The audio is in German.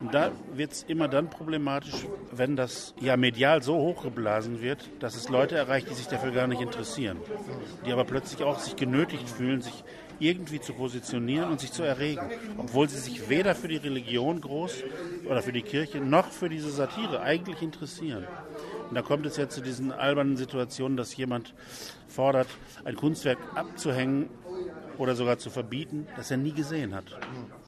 Und da wird es immer dann problematisch, wenn das ja medial so hochgeblasen wird, dass es Leute erreicht, die sich dafür gar nicht interessieren. Die aber plötzlich auch sich genötigt fühlen, sich irgendwie zu positionieren und sich zu erregen. Obwohl sie sich weder für die Religion groß oder für die Kirche noch für diese Satire eigentlich interessieren. Und da kommt es ja zu diesen albernen Situationen, dass jemand fordert, ein Kunstwerk abzuhängen oder sogar zu verbieten, das er nie gesehen hat.